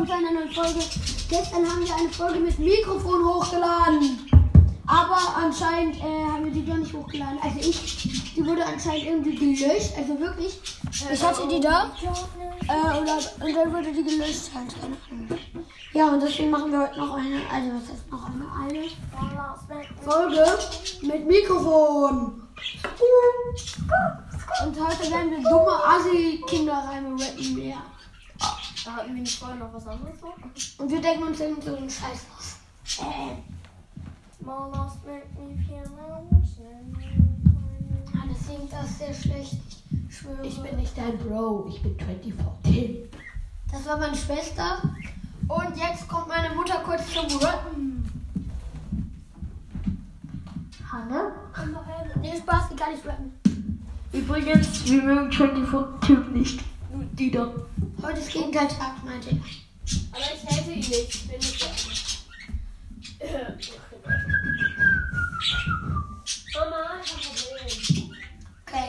willkommen zu einer neuen Folge. Gestern haben wir eine Folge mit Mikrofon hochgeladen. Aber anscheinend äh, haben wir die doch nicht hochgeladen. Also ich, die wurde anscheinend irgendwie gelöscht. Also wirklich. Ich hatte die da. Äh, oder, und dann wurde die gelöscht halt. Ja, und deswegen machen wir heute noch eine, also was ist noch eine, eine Folge mit Mikrofon. Und heute werden wir dumme Assi-Kinderreime rappen. Ja. Da hatten wir nicht vorher noch was anderes vor. Und wir denken uns irgend so einen Scheiß aus. Lost make me feel ah, das singt das sehr schlecht. Ich schwöre. Ich bin nicht dein Bro, ich bin 24 Tim. Das war meine Schwester. Und jetzt kommt meine Mutter kurz zum Rappen. Hanne? Nee, Spaß, die kann nicht rappen. Übrigens, wir mögen 24 Tim nicht. Nur die da. Heute ist Gegenteiltag, meinte er. Aber ich hätte ihn nicht. Ich bin nicht der Mama, ich hab ein Problem. Okay.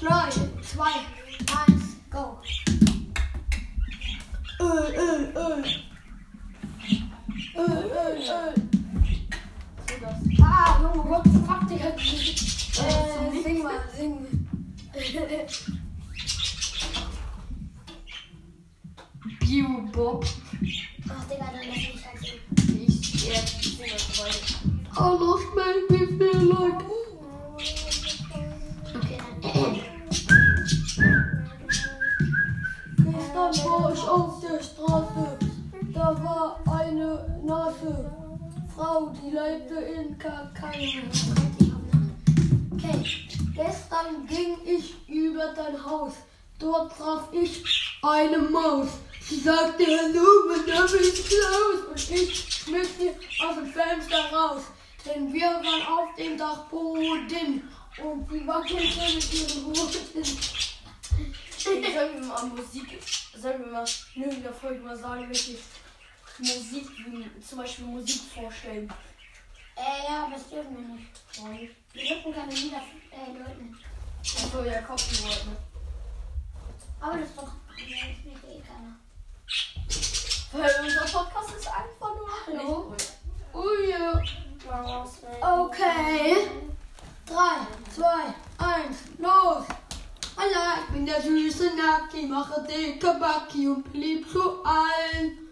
3, 2, 1, go. Öl, Öl, Öl. Öl, Öl, Öl. So das. Ah, Junge, what the fuck, Digga. Äh, sing mal, sing. Bio Bob. Ach, Digga, dann lass mich halt singen. Ich, ja, ich das beide. I lost feel like. Okay, dann. Gestern war ich auf der Straße. Da war eine nasse Frau, die lebte in Kakao. Okay. Gestern ging ich über dein Haus. Dort traf ich eine Maus. Sie sagte Hallo, mein Name ist Klaus. Und ich sie aus dem Fenster raus. Denn wir waren auf dem Dachboden. Und sie wackelte mit ihren Hoden. Sollen wir mal Musik, sollen wir mal in irgendeiner Folge mal sagen, welche Musik, wie zum Beispiel Musik vorstellen? Äh, ja, das dürfen wir nicht. Wir dürfen keine Lieder äh, Leuten. Achso, ja, Copyright, ne? Aber das ist doch. Ja, das merkt eh keiner. Weil unser Podcast ist einfach nur Hallo? Oh ja. Okay. 3, 2, 1, los. Alla, ich bin der süße Nacki, mache dicke Backi und blieb zu allen.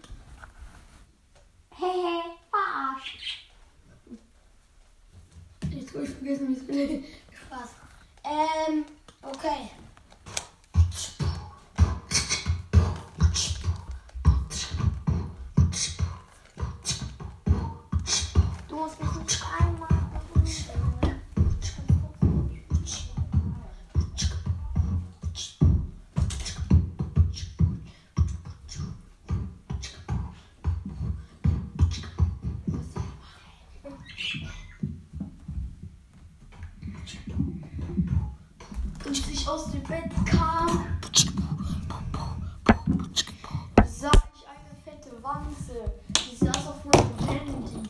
Als ich aus dem Bett kam, sah ich eine fette Wanze. Die saß auf meinem Handy.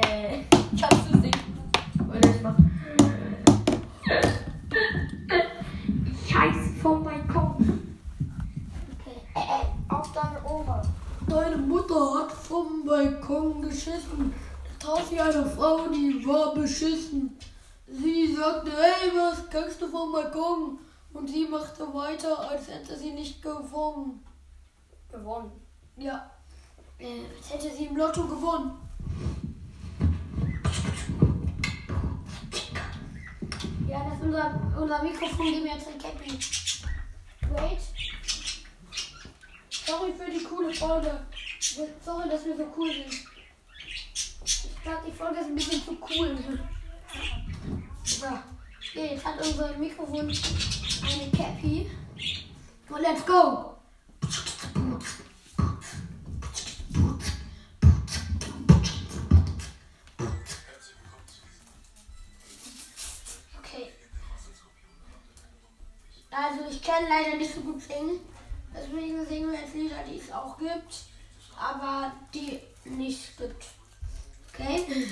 Äh, kannst du singen? Oder ich mach. Ich heiße vom Balkon. Okay. Auf deine Oma. Deine Mutter hat vom Balkon geschissen. Da traf sie eine Frau, die war beschissen. Sie sagte, hey, was kackst du vom Balkon? Und sie machte weiter, als hätte sie nicht gewonnen. Gewonnen. Ja, äh, als hätte sie im Lotto gewonnen. Ist unser, unser Mikrofon, geben wir jetzt ein Cappy. Wait. Sorry für die coole Folge. Sorry, dass wir so cool sind. Ich glaube, die Folge ist ein bisschen zu cool. So. Okay, jetzt hat unser Mikrofon eine Cappy. Und let's go! Kann leider nicht so gut singen. Deswegen singen wir jetzt Lieder, die es auch gibt, aber die nicht gibt. Okay?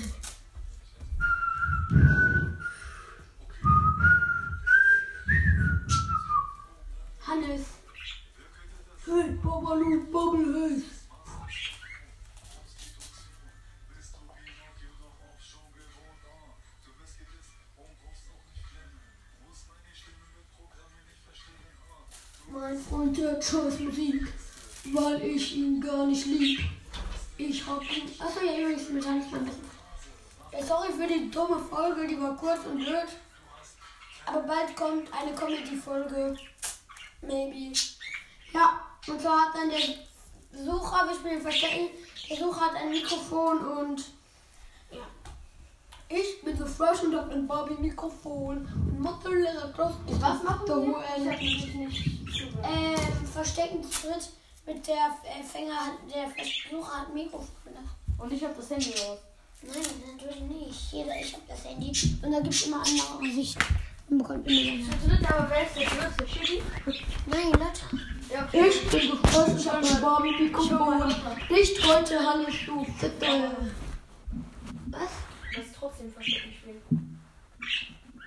Hannes. Hey, Babalu, Bubblehaze. Mein Freund hört scheiß Musik, weil ich ihn gar nicht lieb. Ich hab ihn. Achso, ja, übrigens mit mal ein bisschen. Sorry für die dumme Folge, die war kurz und blöd. Aber bald kommt eine Comedy-Folge. Maybe. Ja, und zwar hat dann der Besucher, wir spielen Verstecken, der Besucher hat ein Mikrofon und ja. Ich bin so fresh und hab ein Barbie-Mikrofon und Klaus. Was machen Da wir? Ähm, Verstecken zu dritt mit der äh, Fänger, der Besucher hat ein Mikrofon. Und ich hab das Handy raus. Nein, natürlich nicht. Jeder, ich habe das Handy und da gibt es immer andere Sicht. Man bekommt immer länger. Zu dritt, aber wer ist der größte? Chili? Nein, Lotte. Ja, okay. Ich bin fresh, ich hab ein Barbie-Mikrofon. Nicht heute, Hannes, du Fitte. Was? Das ist trotzdem Verstecken spielen.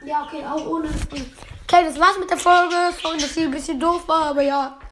Ja, okay, auch ohne. Okay, das war's mit der Folge. Sorry, dass sie ein bisschen doof war, aber ja.